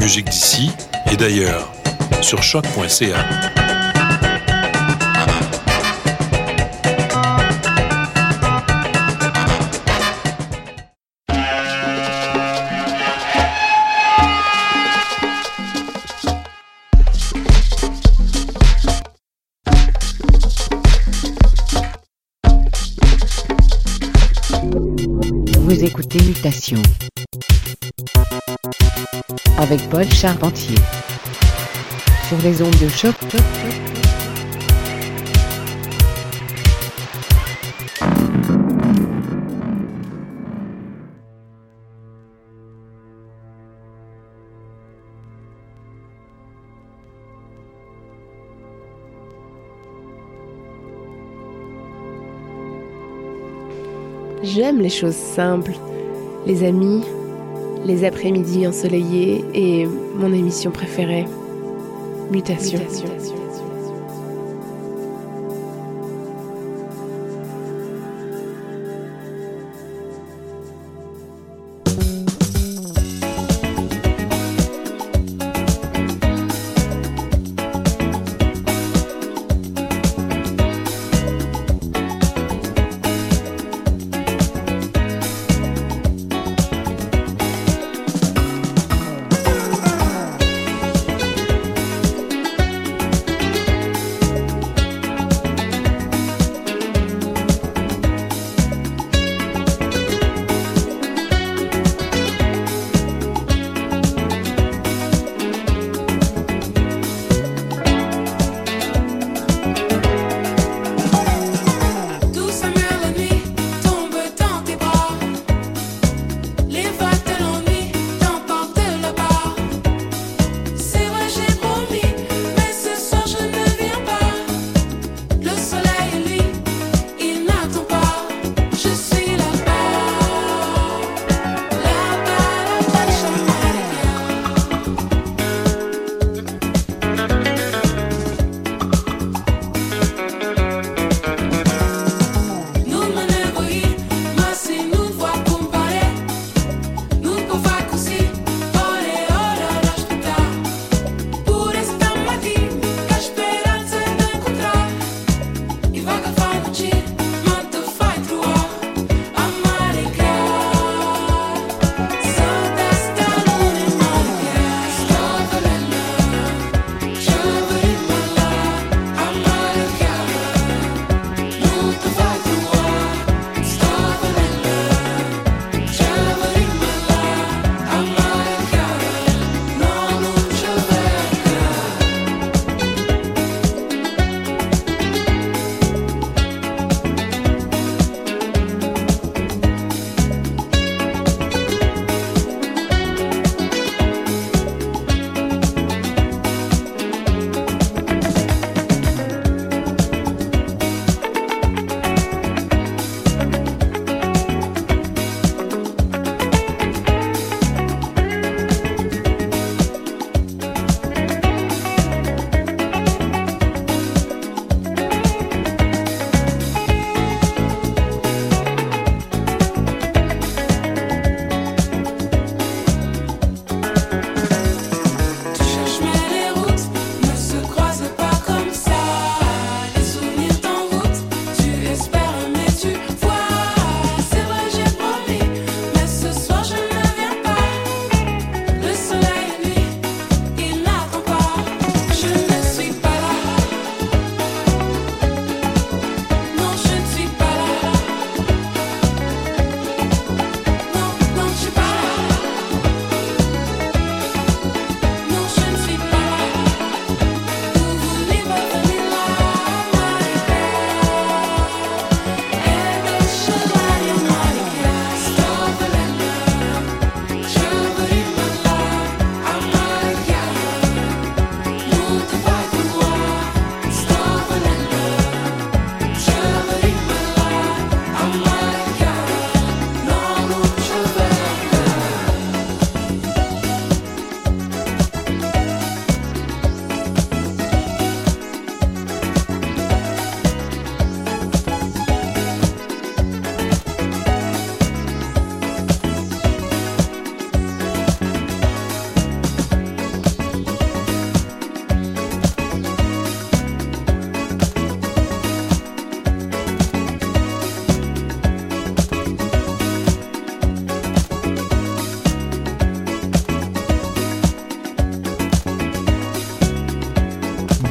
Musique d'ici et d'ailleurs sur choc.ca. Vous écoutez Mutation avec Paul Charpentier sur les ondes de choc. J'aime les choses simples, les amis, les après-midi ensoleillés et mon émission préférée, Mutation.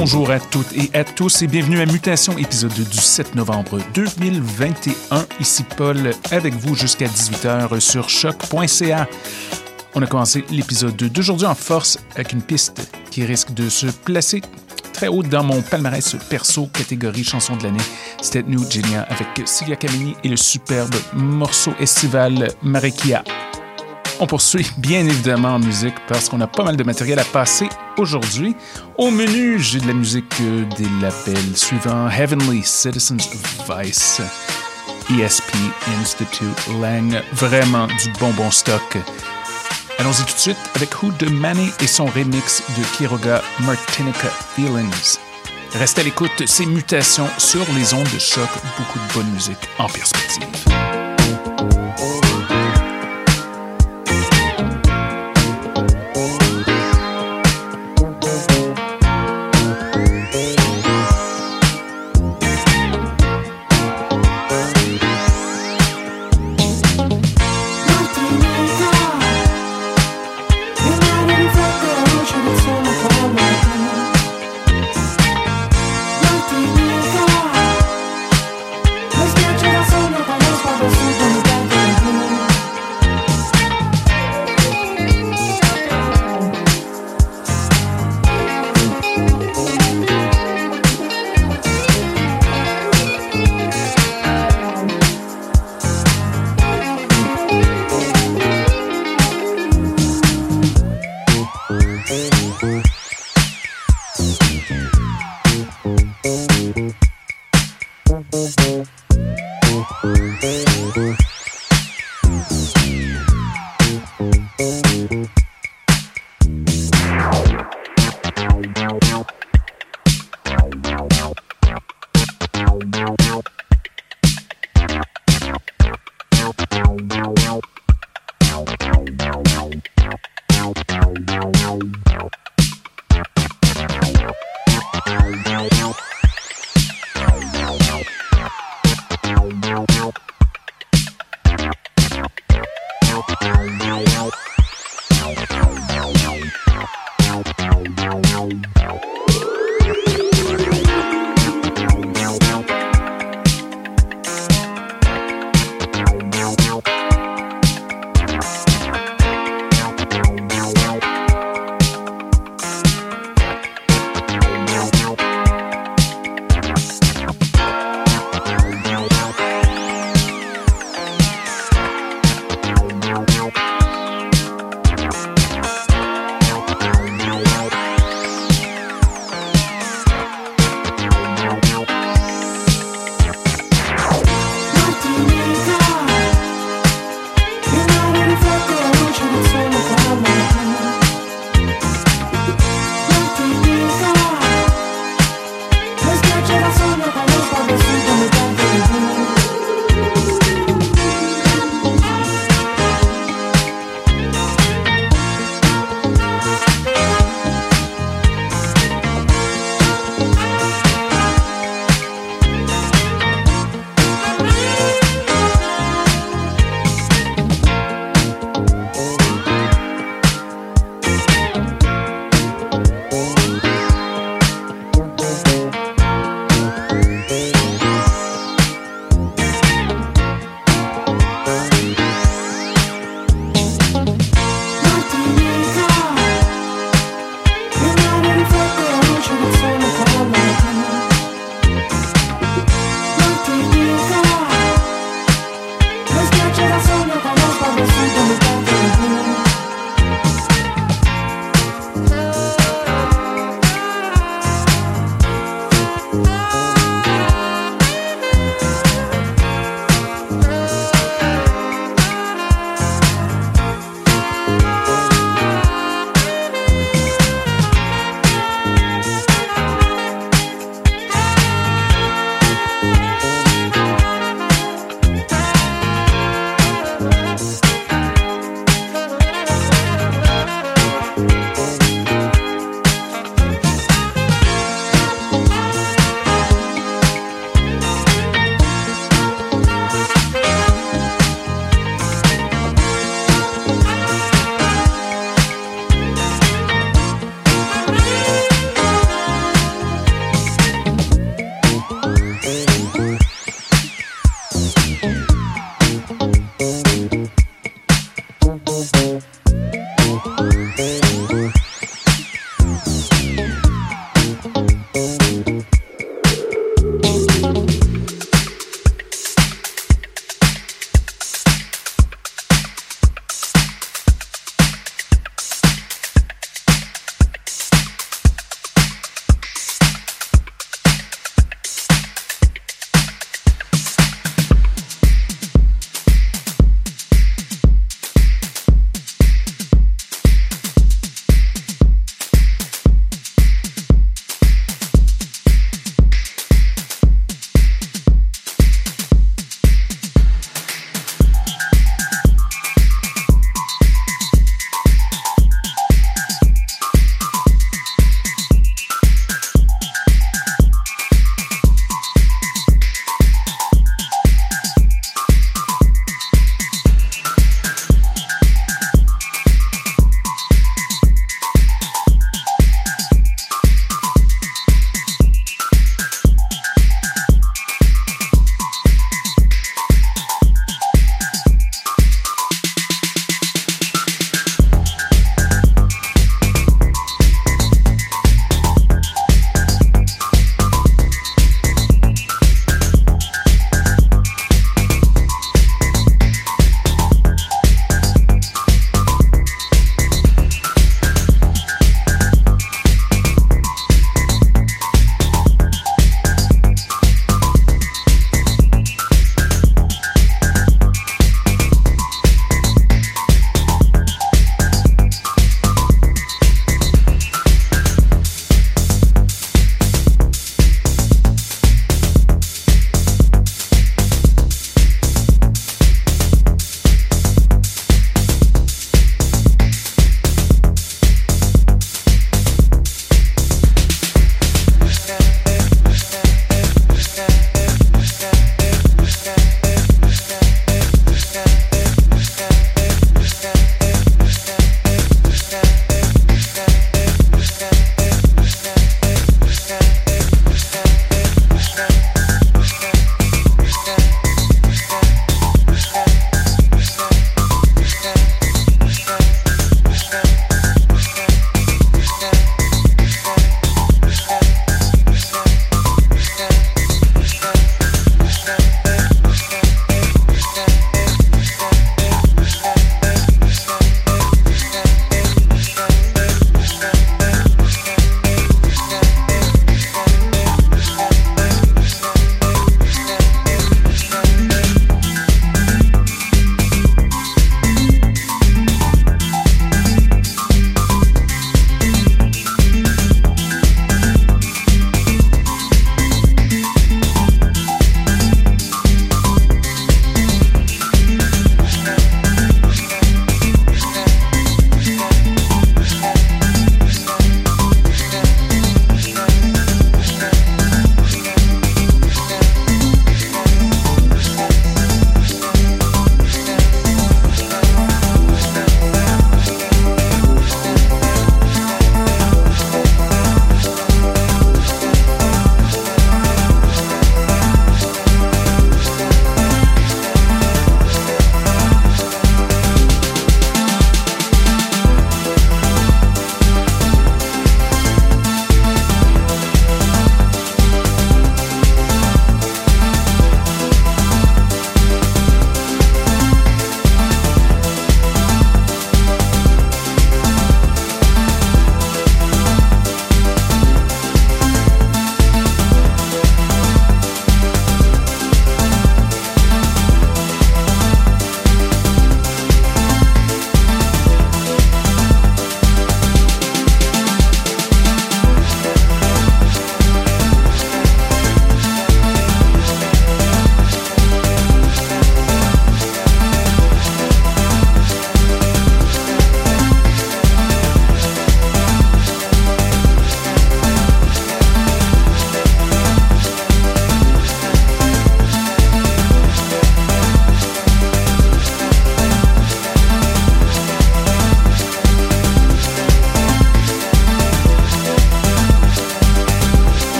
Bonjour à toutes et à tous et bienvenue à Mutation, épisode du 7 novembre 2021. Ici Paul avec vous jusqu'à 18h sur choc.ca. On a commencé l'épisode d'aujourd'hui en force avec une piste qui risque de se placer très haut dans mon palmarès perso catégorie chanson de l'année. C'était New Genia avec Sylvia Camini et le superbe morceau estival Marekia. On poursuit bien évidemment en musique parce qu'on a pas mal de matériel à passer aujourd'hui. Au menu, j'ai de la musique des labels suivants Heavenly Citizens Vice, ESP Institute Lang, vraiment du bonbon stock. Allons-y tout de suite avec Who de Manny et son remix de Kiroga Martinica Feelings. Restez à l'écoute, ces mutations sur les ondes de choc, beaucoup de bonne musique en perspective.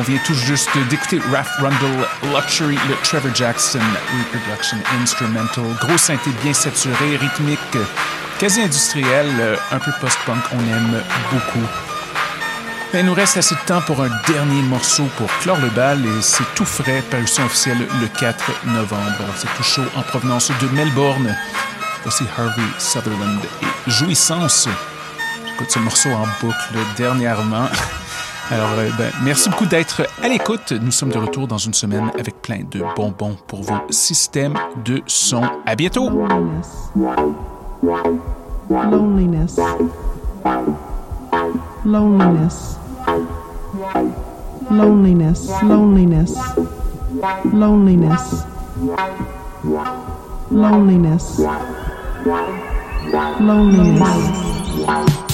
On vient tout juste d'écouter Raph Rundle Luxury, le Trevor Jackson Reproduction Instrumental. Gros synthé bien saturé, rythmique, quasi industriel, un peu post-punk, on aime beaucoup. Il nous reste assez de temps pour un dernier morceau pour clore le bal et c'est tout frais, parution officielle le 4 novembre. C'est tout chaud en provenance de Melbourne. Voici Harvey Sutherland et Jouissance. J'écoute ce morceau en boucle dernièrement. Alors, euh, ben, merci beaucoup d'être à l'écoute. Nous sommes de retour dans une semaine avec plein de bonbons pour vos systèmes de son. À bientôt! Loneliness. Loneliness. Loneliness. Loneliness. Loneliness. Loneliness. Loneliness. Loneliness.